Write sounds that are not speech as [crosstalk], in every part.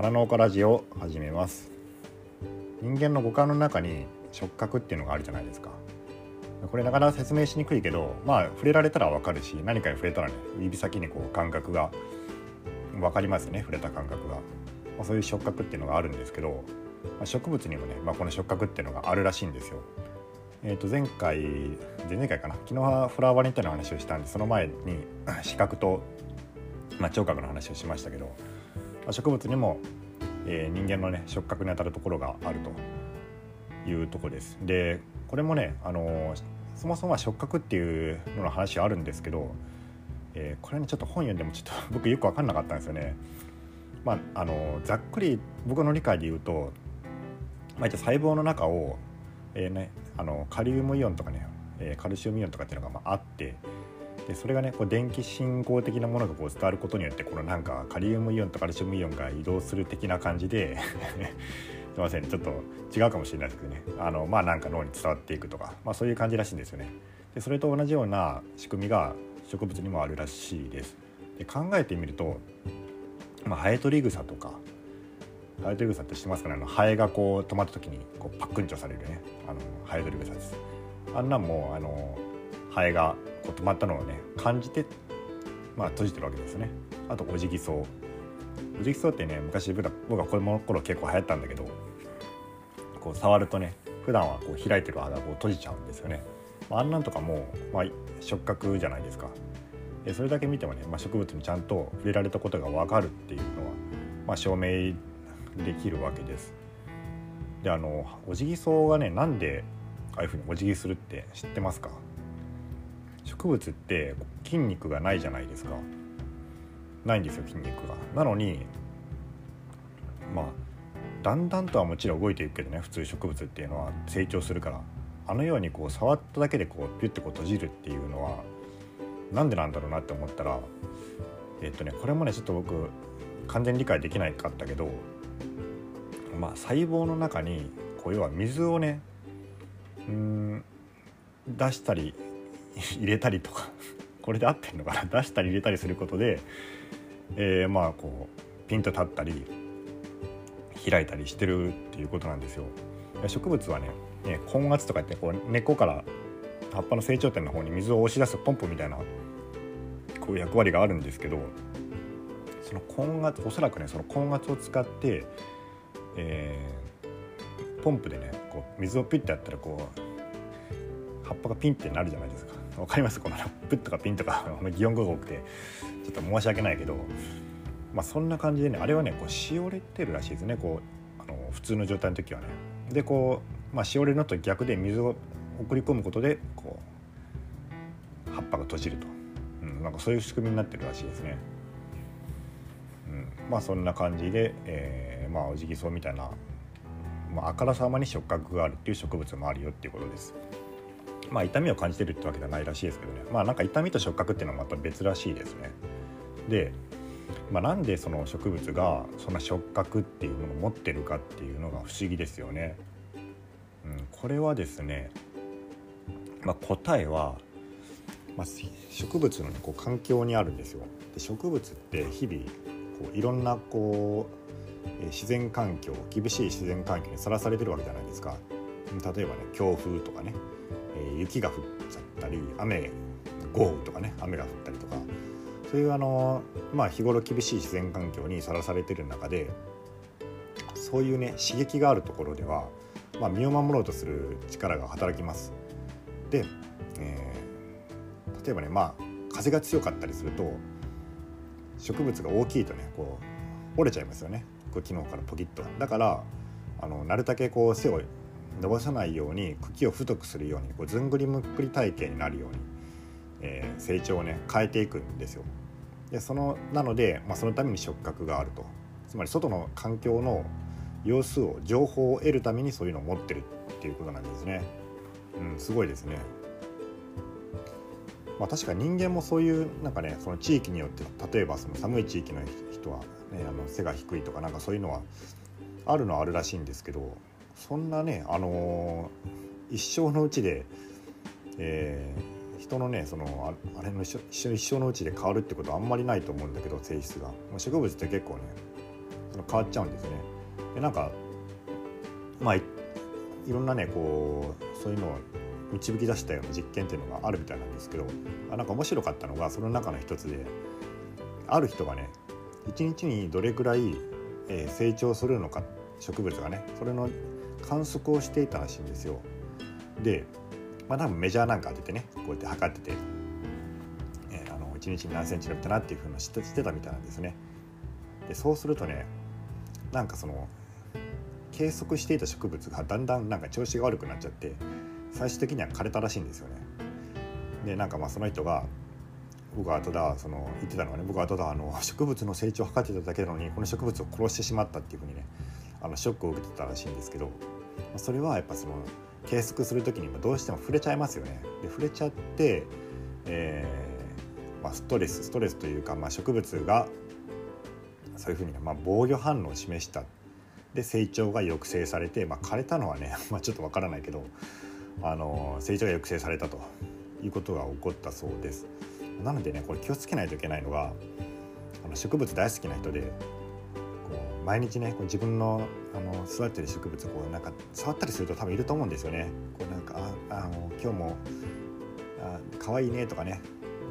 花農家ラジオを始めます。人間の五感の中に触覚っていうのがあるじゃないですか。これなかなか説明しにくいけどまあ触れられたらわかるし何かに触れたらね指先にこう感覚が分かりますね触れた感覚が、まあ、そういう触覚っていうのがあるんですけど、まあ、植物にもね、まあ、この触覚っていうのがあるらしいんですよ。えー、と前回前々回かな？昨日はフラワーニットの話をしたんでその前に視覚と、まあ、聴覚の話をしましたけど、あ、植物にも、えー、人間のね触覚にあたるところがあるというとこです。でこれもね、あのー、そもそもは触覚っていうのの話はあるんですけど、えー、これねちょっと本読んでもちょっと [laughs] 僕よく分かんなかったんですよね。まああのざっくり僕の理解で言うと、まあ、細胞の中をえーね、あのカリウムイオンとかね、え、カルシウムイオンとかっていうのがまああってでそれがねこう電気信号的なものがこう伝わることによってこのなんかカリウムイオンとカルシウムイオンが移動する的な感じで [laughs] すいませんちょっと違うかもしれないですけどねあのまあなんか脳に伝わっていくとか、まあ、そういう感じらしいんですよね。でそれと同じような仕組みが植物にもあるらしいです。で考えてみると、まあ、ハエトリグサとかハエトリグサって知ってますかね？あのハエがこう止まった時にこうパックンチョされるねあのハエトリグサですあんなんもあのハエがこう止まったのをね感じてまあ閉じてるわけですね。あとオジギソウ。オジギソウってね昔僕は子供の頃結構流行ったんだけどこう触るとね普段はこう開いてる肌を閉じちゃうんですよね。あんなんとかも、まあ、触覚じゃないですか。それだけ見てもね、まあ、植物にちゃんと触れられたことが分かるっていうのは、まあ、証明できるわけです。であのお辞儀草がねなんでああいうふうにお辞儀するって知ってますか？植物って筋肉がないじゃないですか。ないんですよ筋肉が。なのにまあだんだんとはもちろん動いていくけどね普通植物っていうのは。成長するから。あのようにこう触っただけでこうピュッてこう閉じるっていうのはなんでなんだろうなって思ったらえっとねこれもねちょっと僕完全に理解できないかったけどまあ、細胞の中にこう要は水をねうん出したり [laughs] 入れたりとか [laughs] これで合ってるのかな？出したり入れたりすることで、えー、まあこうピンと立ったり開いたりしてるっていうことなんですよ。植物はね根圧とかってこう根っこから葉っぱの成長点の方に水を押し出すポンプみたいなこう役割があるんですけどその根圧おそらくねその根圧を使ってえー、ポンプでねこう水をピッてやったらこう葉っぱがピンってなるじゃないですかわかります？このプップとかピンとか擬音語が多くてちょっと申し訳ないけどまあそんな感じでねあれはねこうしおれてるらしいですねこうあの普通の状態の時はねでこう、まあ、しおれるのと逆で水を送り込むことでこう葉っぱが閉じると、うん、なんかそういう仕組みになってるらしいですね。うん、まあそんな感じで、えーまあ、オジギソウみたいな、ま、あからさまに触覚があるっていう植物もあるよっていうことです。まあ、痛みを感じてるってわけではないらしいですけどねまあなんか痛みと触覚っていうのはまた別らしいですね。で、まあ、なんでその植物がそんな触覚っていうものを持ってるかっていうのが不思議ですよね。うん、これはですね、まあ、答えは、まあ、植物の、こう環境にあるんですよ。で植物って日々こういろんなこう自然環境厳しい自然環境にさらされてるわけじゃないですか例えばね強風とかね、え雪が降っちゃったり雨豪雨とかね雨が降ったりとかそういうあのまあ日頃厳しい自然環境にさらされてる中でそういうね刺激があるところでは、まあ、身を守ろうとする力が働きます。で、えー、例えばねまあ風が強かったりすると植物が大きいとねこう折れちゃいますよねこう昨日からポキッとだからあのなるだけこう背を伸ばさないように茎を太くするようにこうずんぐりむっくり体型になるように、えー、成長をね変えていくんですよ。でそのなので、まあ、そのために触覚があるとつまり外の環境の様子を情報を得るためにそういうのを持ってるっていうことなんですね。うん、すごいですね。まあ、確か人間もそういうなんかねその地域によって例えばその寒い地域の人は、ね、あの背が低いとかなんかそういうのはあるのはあるらしいんですけどそんなね、あのー、一生のうちで、えー、人のねそのあれの一生一生のうちで変わるってことはあんまりないと思うんだけど性質が植物って結構ね変わっちゃうんですね。でなんかまあいろんなねこうそういうのを導き出したような実験っていうのがあるみたいなんですけどあなんか面白かったのがその中の一つである人がね一日にどれくらい、えー、成長するのか植物がねそれの観測をしていたらしいんですよ。で、まあ、多分メジャーなんか当ててねこうやって測ってて、えー、あの1日に何センチ伸びたなっていうふうな知ってたみたいなんですね。でそうするとねなんかその計測していた植物がだんだんなんか調子が悪くなっちゃって最終的には枯れたらしいんですよね。でなんかまあその人が僕はただその言ってたのはね僕はただあの植物の成長を測ってただけなのにこの植物を殺してしまったっていうふうにねあのショックを受けてたらしいんですけどそれはやっぱその計測する時にどうしても触れちゃいますよね。で触れちゃって、えーまあ、ストレスストレスというか、まあ、植物がそういうふうに、まあ、防御反応を示したで成長が抑制されて、まあ、枯れたのはね、[laughs] まあ、ちょっとわからないけどあの成長が抑制されたということが起こったそうです。なのでねこれ気をつけないといけないのがあの植物大好きな人で毎日ねこう自分のあの育ってる植物こうなんか触ったりすると多分いると思うんですよね。こうなんかああの今日もあ可愛いねとかね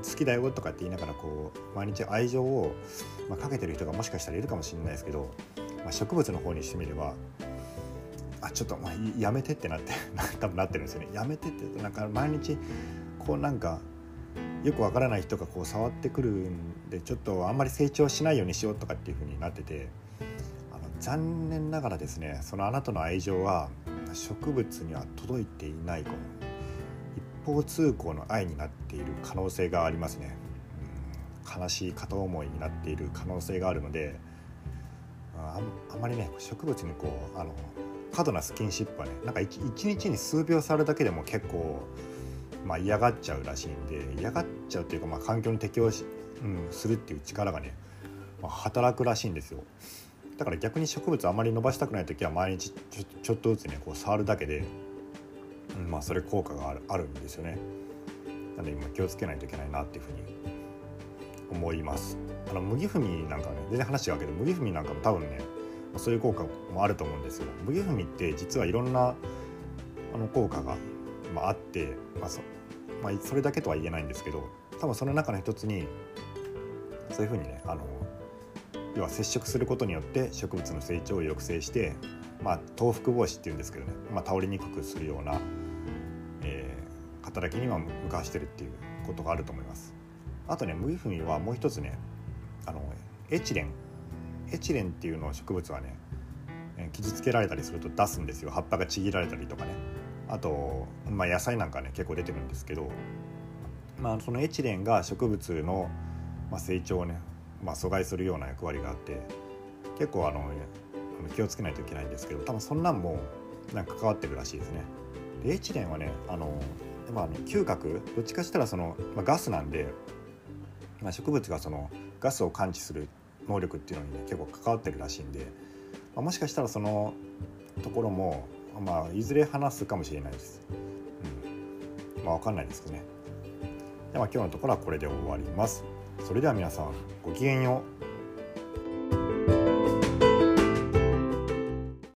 好きだよとかって言いながらこう毎日愛情を、まあ、かけてる人がもしかしたらいるかもしれないですけど、まあ、植物の方にしてみればあちょっと、まあ、やめてってなって [laughs] 多分なってるんですよねやめてってなんか毎日こうなんかよくわからない人がこう触ってくるんでちょっとあんまり成長しないようにしようとかっていう風になってて残念ながらですねそのあなたの愛情は植物には届いていないこの一方通行の愛になっている可能性がありますね、うん、悲しい片思いになっている可能性があるのでああまりね植物にこうあの過度なスキンシップはねなんか一日に数秒触るだけでも結構まあ、嫌がっちゃうらしいんで嫌がっちゃうっていうか、まあ、環境に適応し、うん、するっていう力がね、まあ、働くらしいんですよ。だから逆に植物あまり伸ばしたくない時は毎日ちょちょっとずつねこう触るだけで、うん、まあそれ効果があるあるんですよね。なので今気をつけないといけないなっていうふうに思います。あの麦踏みなんかね全然話違うけど麦踏みなんかも多分ねそういう効果もあると思うんですよ。麦踏みって実はいろんなあの効果がまあ、あって、まあそまあ、それだけとは言えないんですけど多分その中の一つにそういうふうにねあの要は接触することによって植物の成長を抑制して、まあ、倒伏防止っていうんですけどね、まあ、倒れにくくするような、えー、働きには向かしてるっていうことがあると思います。あとね麦踏みはもう一つねあのエチレン。エチレンっていうのを植物はね傷つけられたりすると出すんですよ。葉っぱがちぎられたりとかね。あと、まあ、野菜なんかね結構出てるんですけど、まあ、そのエチレンが植物の、まあ、成長をね、まあ、阻害するような役割があって結構あの気をつけないといけないんですけど多分そんなんもなんか関わってるらしいですね。でエチレンはねあの、まあ、嗅覚どっちかしたらその、まあ、ガスなんで、まあ、植物がそのガスを感知する能力っていうのにね結構関わってるらしいんで、まあ、もしかしたらそのところもまあいずれ話すかもしれないです。うん、まあわかんないですけどね。では今日のところはこれで終わります。それでは皆さんごきげんよう。